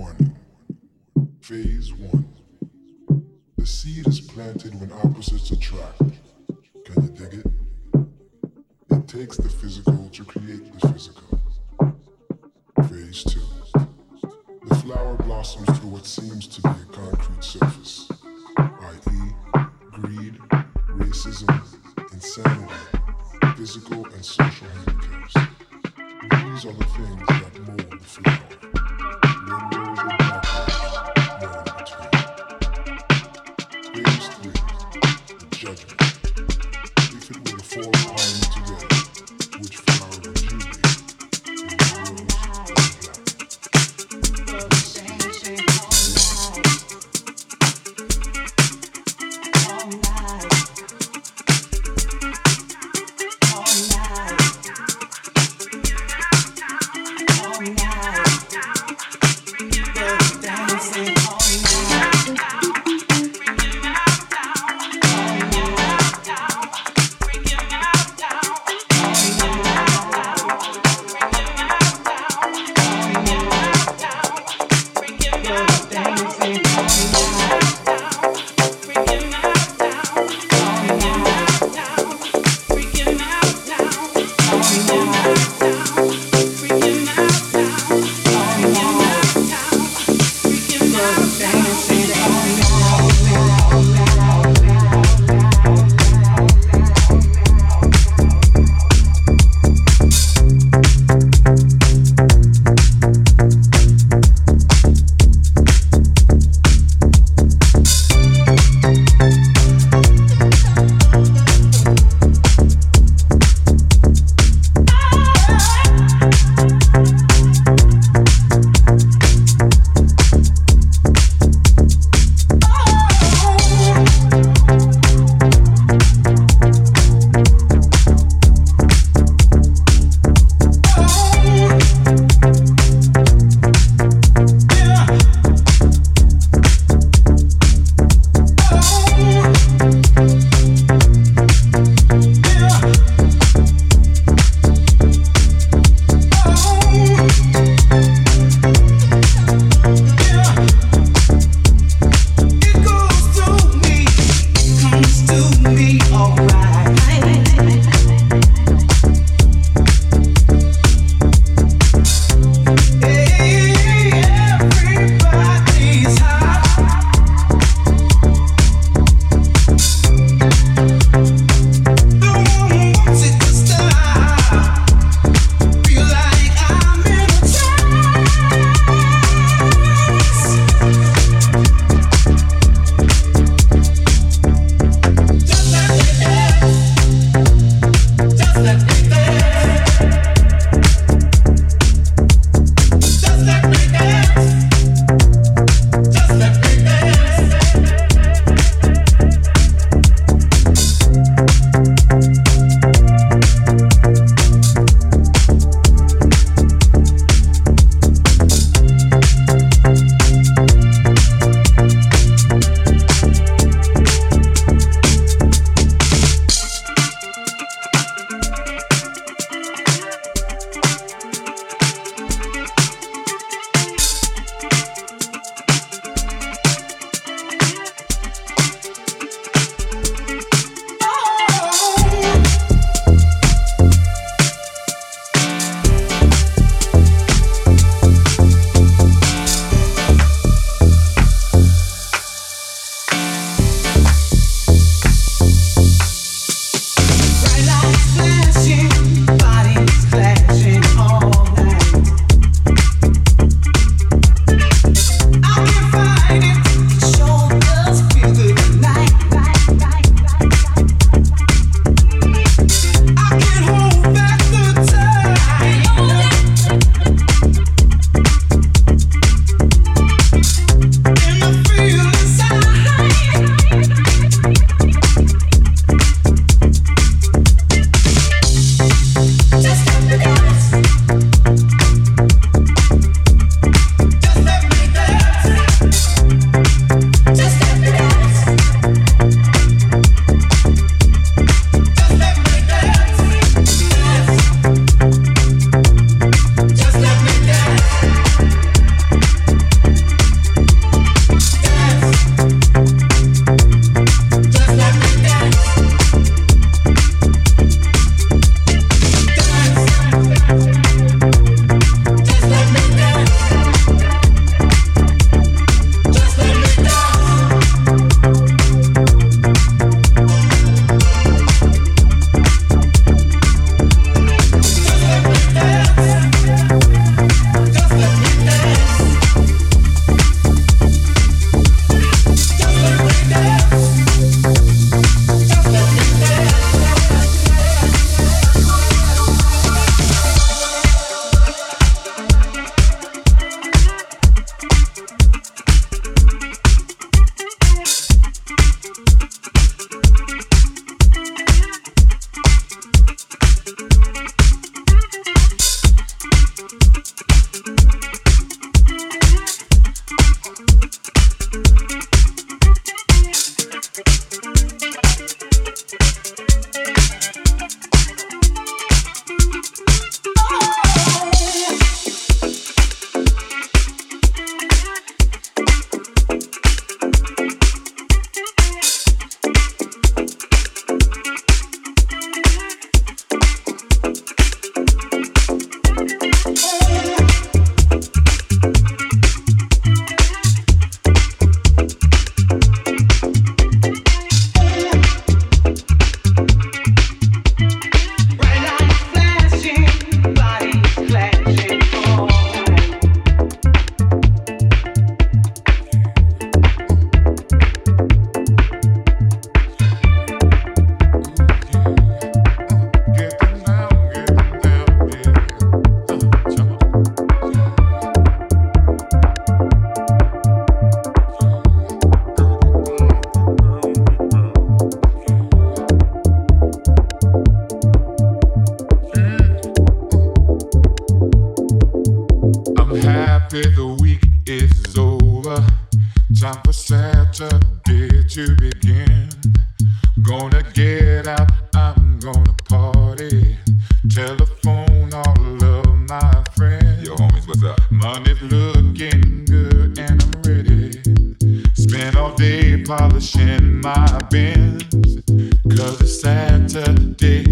Warning. Phase 1. The seed is planted when opposites attract. Can you dig it? It takes the physical to create the physical. Phase 2. The flower blossoms through what seems to be a concrete surface, i.e., greed, racism, insanity, physical and social handicaps. These are the things that mold the flower. polishing my bins. Cause it's Saturday.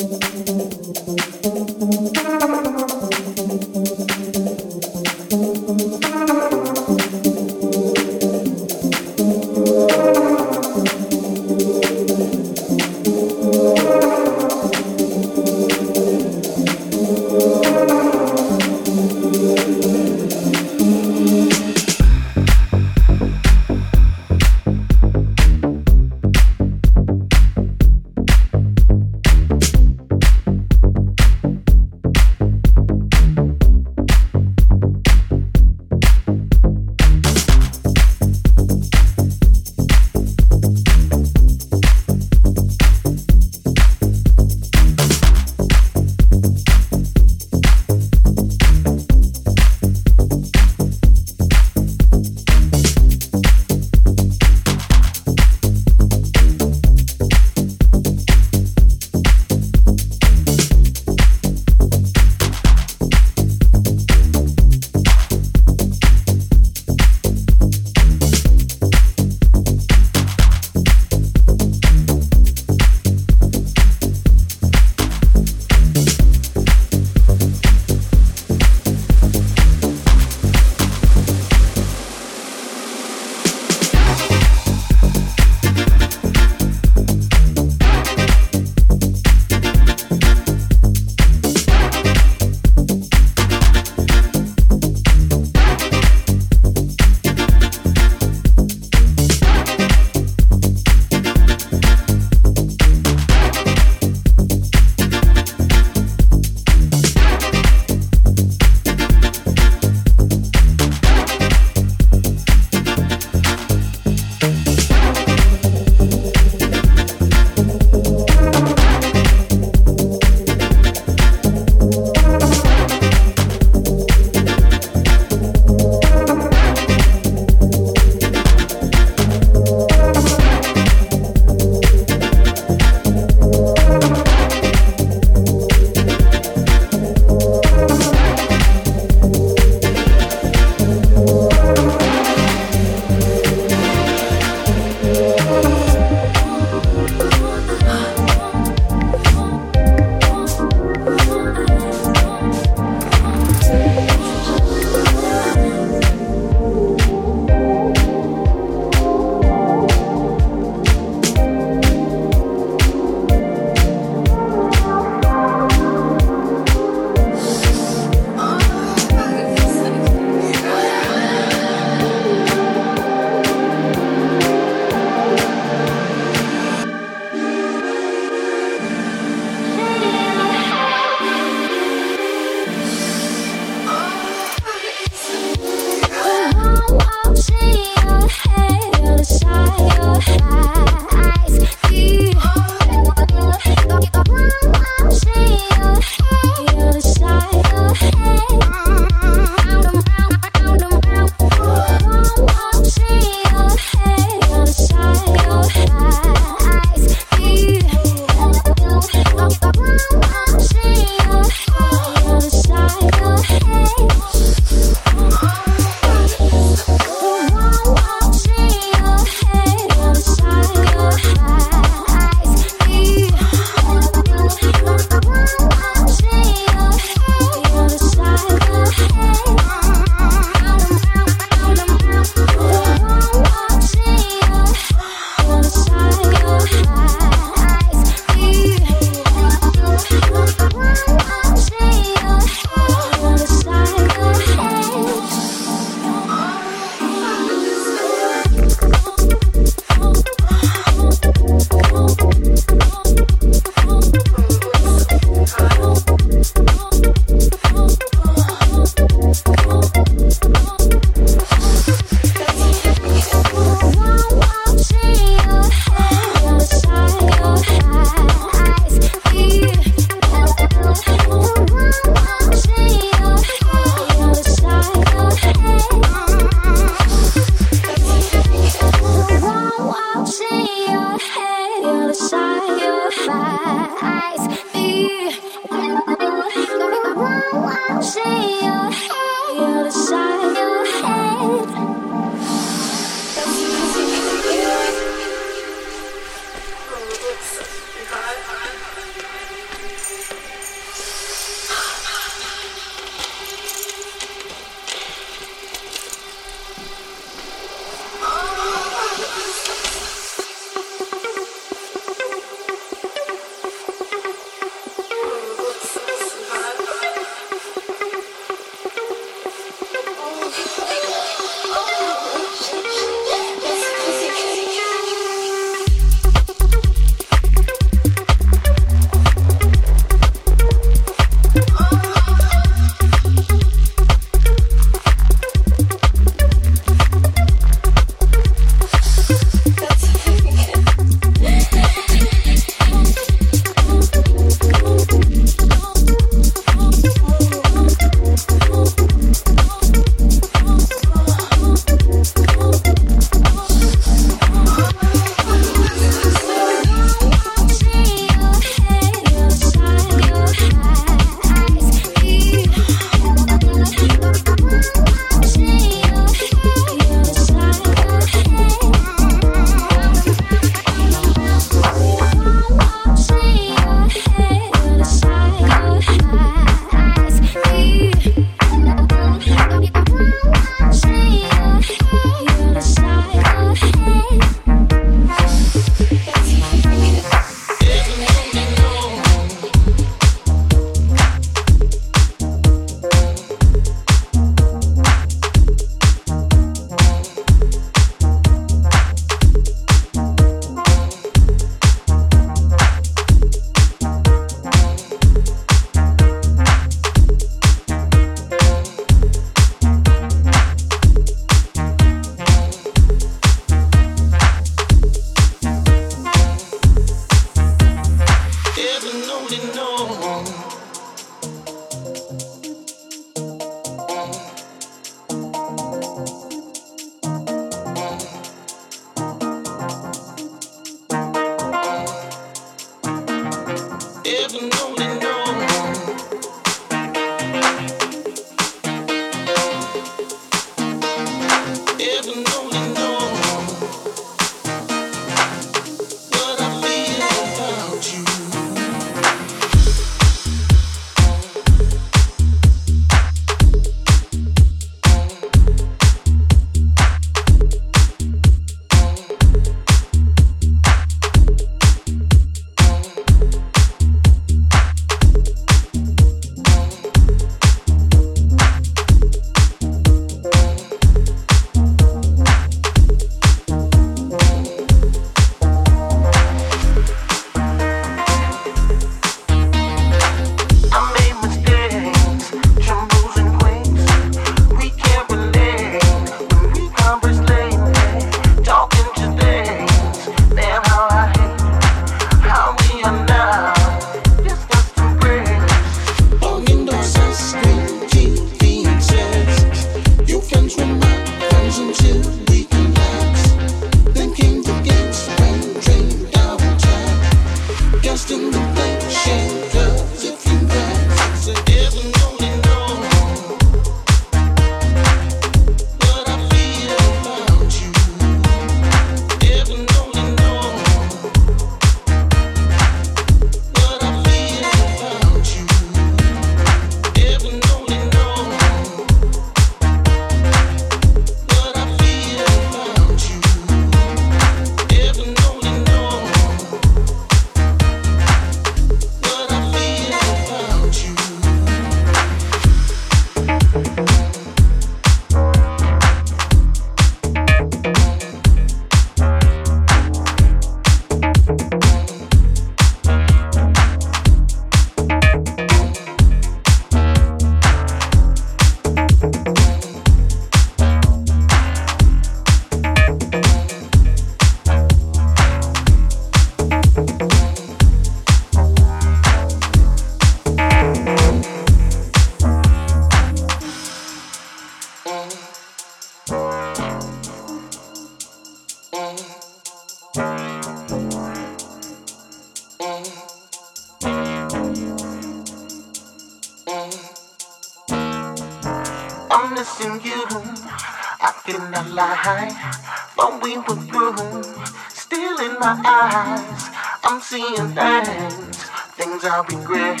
I regret.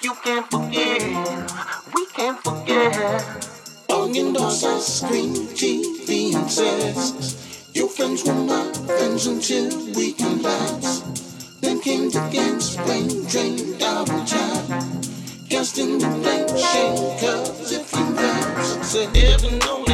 You can't forgive, we can't forget. Onion doors, scream TV, and says, Your friends were my friends until we can last. Then came the games, brain drain, double time. Casting in the blank shade, cause if you last, said, Heaven knows.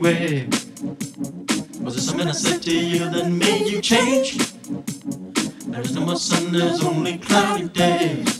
Was it something I said to you that made you change? There is no more sun, there's only cloudy days.